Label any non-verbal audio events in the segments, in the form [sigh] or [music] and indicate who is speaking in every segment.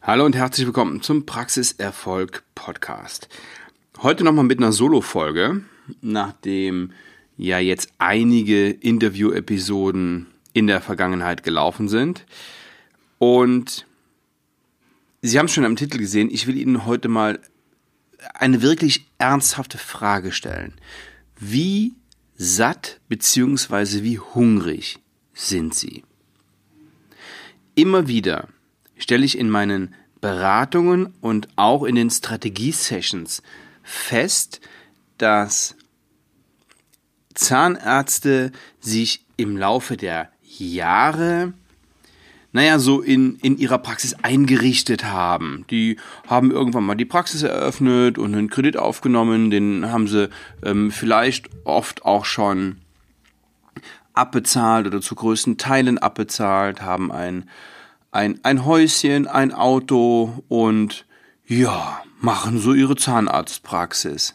Speaker 1: Hallo und herzlich willkommen zum Praxiserfolg Podcast. Heute nochmal mit einer Solo-Folge, nachdem ja jetzt einige Interview-Episoden in der Vergangenheit gelaufen sind. Und Sie haben es schon am Titel gesehen, ich will Ihnen heute mal eine wirklich ernsthafte Frage stellen. Wie satt bzw. wie hungrig sind Sie? Immer wieder stelle ich in meinen Beratungen und auch in den Strategie-Sessions fest, dass Zahnärzte sich im Laufe der Jahre naja, so in, in ihrer Praxis eingerichtet haben. Die haben irgendwann mal die Praxis eröffnet und einen Kredit aufgenommen, den haben sie ähm, vielleicht oft auch schon abbezahlt oder zu größten Teilen abbezahlt, haben ein ein, ein Häuschen, ein Auto und ja, machen so ihre Zahnarztpraxis.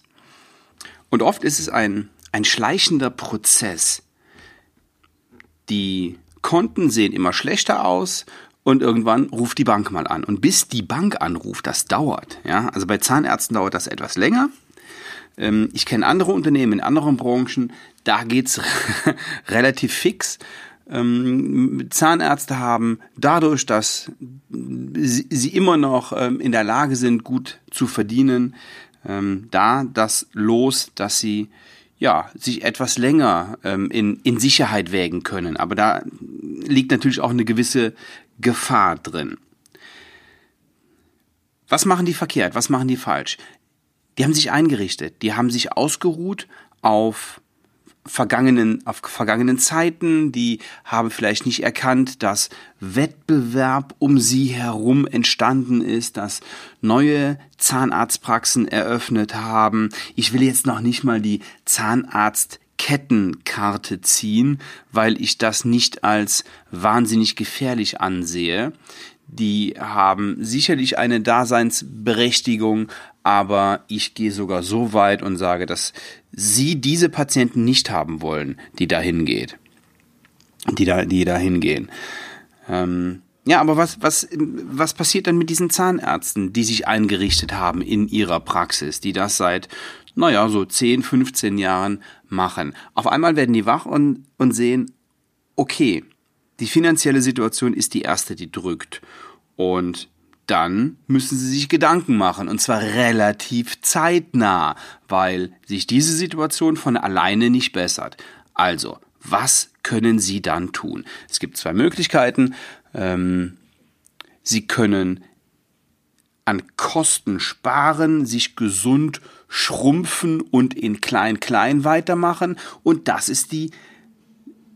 Speaker 1: Und oft ist es ein, ein schleichender Prozess. Die Konten sehen immer schlechter aus und irgendwann ruft die Bank mal an. Und bis die Bank anruft, das dauert. Ja? Also bei Zahnärzten dauert das etwas länger. Ähm, ich kenne andere Unternehmen in anderen Branchen, da geht's [laughs] relativ fix ähm, Zahnärzte haben, dadurch, dass sie, immer noch ähm, in der Lage sind, gut zu verdienen, ähm, da das Los, dass sie ja, sich etwas länger in, in Sicherheit wägen können. Aber da liegt natürlich auch eine gewisse Gefahr drin. Was machen die verkehrt? Was machen die falsch? Die haben sich eingerichtet, die haben sich ausgeruht auf vergangenen, auf vergangenen Zeiten, die haben vielleicht nicht erkannt, dass Wettbewerb um sie herum entstanden ist, dass neue Zahnarztpraxen eröffnet haben. Ich will jetzt noch nicht mal die Zahnarztkettenkarte ziehen, weil ich das nicht als wahnsinnig gefährlich ansehe. Die haben sicherlich eine Daseinsberechtigung, aber ich gehe sogar so weit und sage, dass Sie diese Patienten nicht haben wollen, die da hingeht, die da, die da hingehen. Ähm, ja, aber was, was, was passiert dann mit diesen Zahnärzten, die sich eingerichtet haben in ihrer Praxis, die das seit, naja, so 10, 15 Jahren machen? Auf einmal werden die wach und, und sehen, okay, die finanzielle Situation ist die erste, die drückt. Und dann müssen sie sich Gedanken machen und zwar relativ zeitnah, weil sich diese Situation von alleine nicht bessert. Also, was können Sie dann tun? Es gibt zwei Möglichkeiten. Ähm, sie können an Kosten sparen, sich gesund schrumpfen und in klein-klein weitermachen. Und das ist die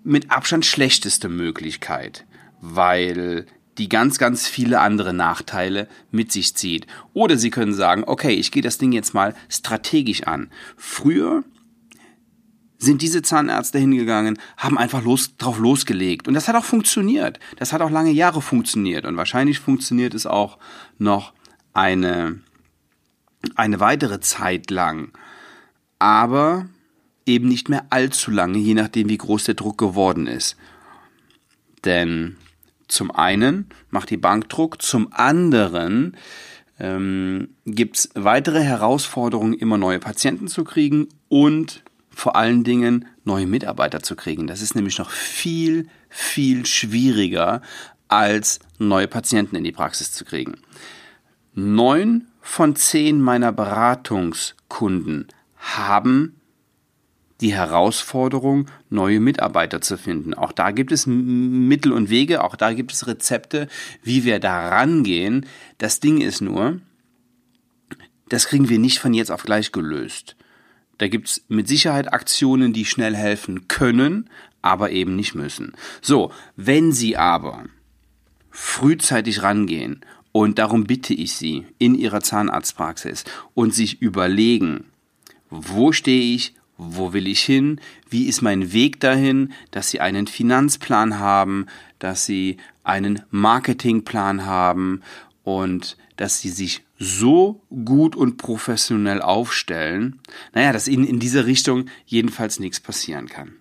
Speaker 1: mit Abstand schlechteste Möglichkeit, weil die ganz, ganz viele andere Nachteile mit sich zieht. Oder Sie können sagen, okay, ich gehe das Ding jetzt mal strategisch an. Früher sind diese Zahnärzte hingegangen, haben einfach los, drauf losgelegt. Und das hat auch funktioniert. Das hat auch lange Jahre funktioniert. Und wahrscheinlich funktioniert es auch noch eine, eine weitere Zeit lang. Aber eben nicht mehr allzu lange, je nachdem, wie groß der Druck geworden ist. Denn zum einen macht die Bank Druck, zum anderen ähm, gibt es weitere Herausforderungen, immer neue Patienten zu kriegen und vor allen Dingen neue Mitarbeiter zu kriegen. Das ist nämlich noch viel, viel schwieriger, als neue Patienten in die Praxis zu kriegen. Neun von zehn meiner Beratungskunden haben die Herausforderung, neue Mitarbeiter zu finden. Auch da gibt es Mittel und Wege, auch da gibt es Rezepte, wie wir da rangehen. Das Ding ist nur, das kriegen wir nicht von jetzt auf gleich gelöst. Da gibt's mit Sicherheit Aktionen, die schnell helfen können, aber eben nicht müssen. So, wenn Sie aber frühzeitig rangehen, und darum bitte ich Sie in Ihrer Zahnarztpraxis und sich überlegen, wo stehe ich, wo will ich hin, wie ist mein Weg dahin, dass sie einen Finanzplan haben, dass sie einen Marketingplan haben und dass sie sich so gut und professionell aufstellen, naja, dass ihnen in dieser Richtung jedenfalls nichts passieren kann.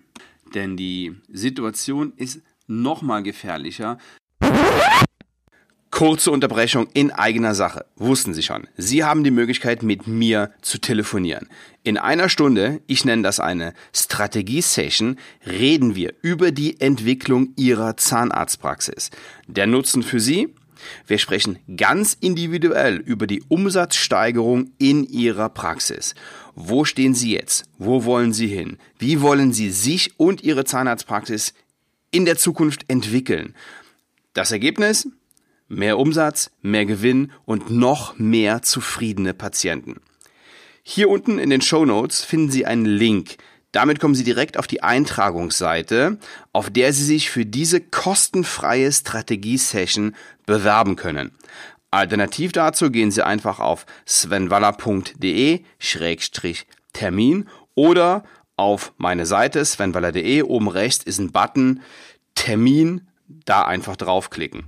Speaker 1: Denn die Situation ist nochmal gefährlicher. Kurze Unterbrechung in eigener Sache. Wussten Sie schon. Sie haben die Möglichkeit, mit mir zu telefonieren. In einer Stunde, ich nenne das eine Strategie-Session, reden wir über die Entwicklung Ihrer Zahnarztpraxis. Der Nutzen für Sie? Wir sprechen ganz individuell über die Umsatzsteigerung in Ihrer Praxis. Wo stehen Sie jetzt? Wo wollen Sie hin? Wie wollen Sie sich und Ihre Zahnarztpraxis in der Zukunft entwickeln? Das Ergebnis? Mehr Umsatz, mehr Gewinn und noch mehr zufriedene Patienten. Hier unten in den Show Notes finden Sie einen Link. Damit kommen Sie direkt auf die Eintragungsseite, auf der Sie sich für diese kostenfreie Strategie-Session bewerben können. Alternativ dazu gehen Sie einfach auf svenwaller.de-termin oder auf meine Seite svenwaller.de. Oben rechts ist ein Button Termin, da einfach draufklicken.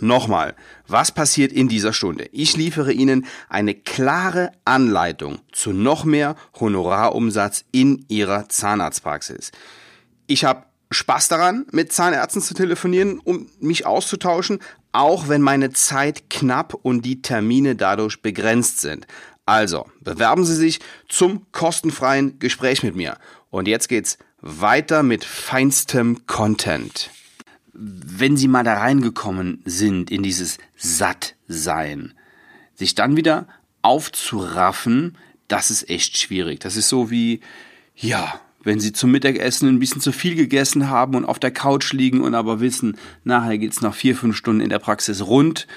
Speaker 1: Nochmal, was passiert in dieser Stunde? Ich liefere Ihnen eine klare Anleitung zu noch mehr Honorarumsatz in Ihrer Zahnarztpraxis. Ich habe Spaß daran, mit Zahnärzten zu telefonieren, um mich auszutauschen, auch wenn meine Zeit knapp und die Termine dadurch begrenzt sind. Also, bewerben Sie sich zum kostenfreien Gespräch mit mir. Und jetzt geht's weiter mit feinstem Content wenn sie mal da reingekommen sind in dieses Sattsein, sich dann wieder aufzuraffen, das ist echt schwierig. Das ist so wie, ja, wenn sie zum Mittagessen ein bisschen zu viel gegessen haben und auf der Couch liegen und aber wissen, nachher geht's noch vier, fünf Stunden in der Praxis rund,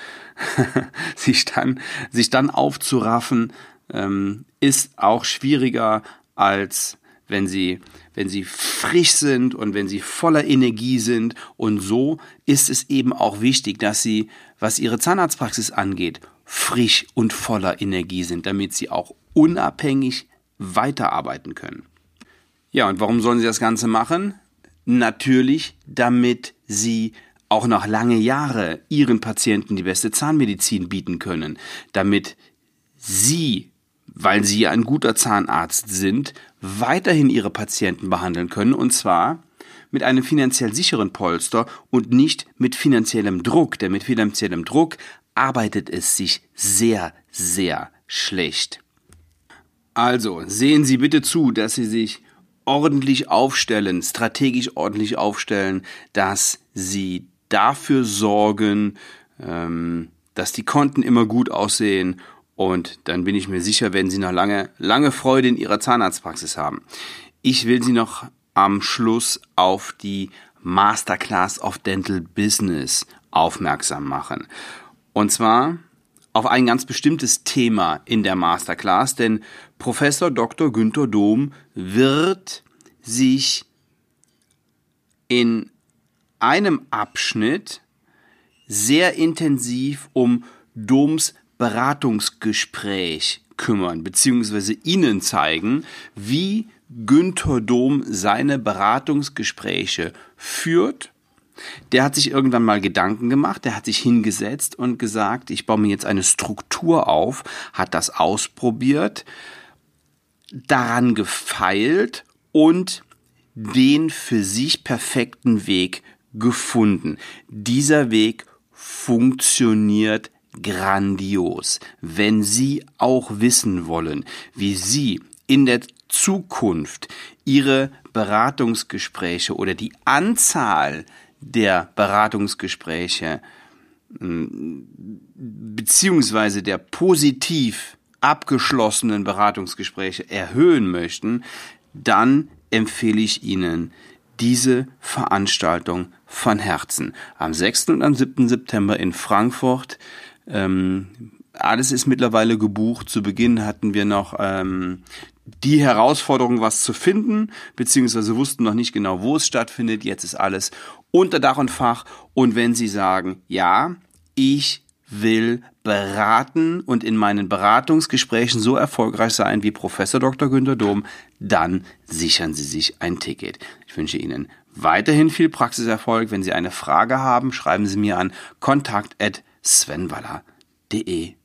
Speaker 1: [laughs] sich dann, sich dann aufzuraffen, ähm, ist auch schwieriger als wenn sie, wenn sie frisch sind und wenn sie voller Energie sind. Und so ist es eben auch wichtig, dass sie, was ihre Zahnarztpraxis angeht, frisch und voller Energie sind, damit sie auch unabhängig weiterarbeiten können. Ja, und warum sollen sie das Ganze machen? Natürlich, damit sie auch noch lange Jahre ihren Patienten die beste Zahnmedizin bieten können, damit sie weil sie ein guter Zahnarzt sind, weiterhin ihre Patienten behandeln können und zwar mit einem finanziell sicheren Polster und nicht mit finanziellem Druck, denn mit finanziellem Druck arbeitet es sich sehr, sehr schlecht. Also sehen Sie bitte zu, dass Sie sich ordentlich aufstellen, strategisch ordentlich aufstellen, dass Sie dafür sorgen, ähm, dass die Konten immer gut aussehen und dann bin ich mir sicher, werden Sie noch lange, lange Freude in Ihrer Zahnarztpraxis haben. Ich will Sie noch am Schluss auf die Masterclass of Dental Business aufmerksam machen. Und zwar auf ein ganz bestimmtes Thema in der Masterclass, denn Professor Dr. Günther Dom wird sich in einem Abschnitt sehr intensiv um Doms Beratungsgespräch kümmern, beziehungsweise Ihnen zeigen, wie Günther Dom seine Beratungsgespräche führt. Der hat sich irgendwann mal Gedanken gemacht, der hat sich hingesetzt und gesagt, ich baue mir jetzt eine Struktur auf, hat das ausprobiert, daran gefeilt und den für sich perfekten Weg gefunden. Dieser Weg funktioniert grandios. Wenn Sie auch wissen wollen, wie Sie in der Zukunft Ihre Beratungsgespräche oder die Anzahl der Beratungsgespräche hm, beziehungsweise der positiv abgeschlossenen Beratungsgespräche erhöhen möchten, dann empfehle ich Ihnen diese Veranstaltung von Herzen. Am 6. und am 7. September in Frankfurt ähm, alles ist mittlerweile gebucht. Zu Beginn hatten wir noch ähm, die Herausforderung, was zu finden, beziehungsweise wussten noch nicht genau, wo es stattfindet. Jetzt ist alles unter Dach und Fach. Und wenn Sie sagen, ja, ich will beraten und in meinen Beratungsgesprächen so erfolgreich sein wie Professor Dr. Günter Dom, dann sichern Sie sich ein Ticket. Ich wünsche Ihnen weiterhin viel Praxiserfolg. Wenn Sie eine Frage haben, schreiben Sie mir an kontakt@ svenwaller.de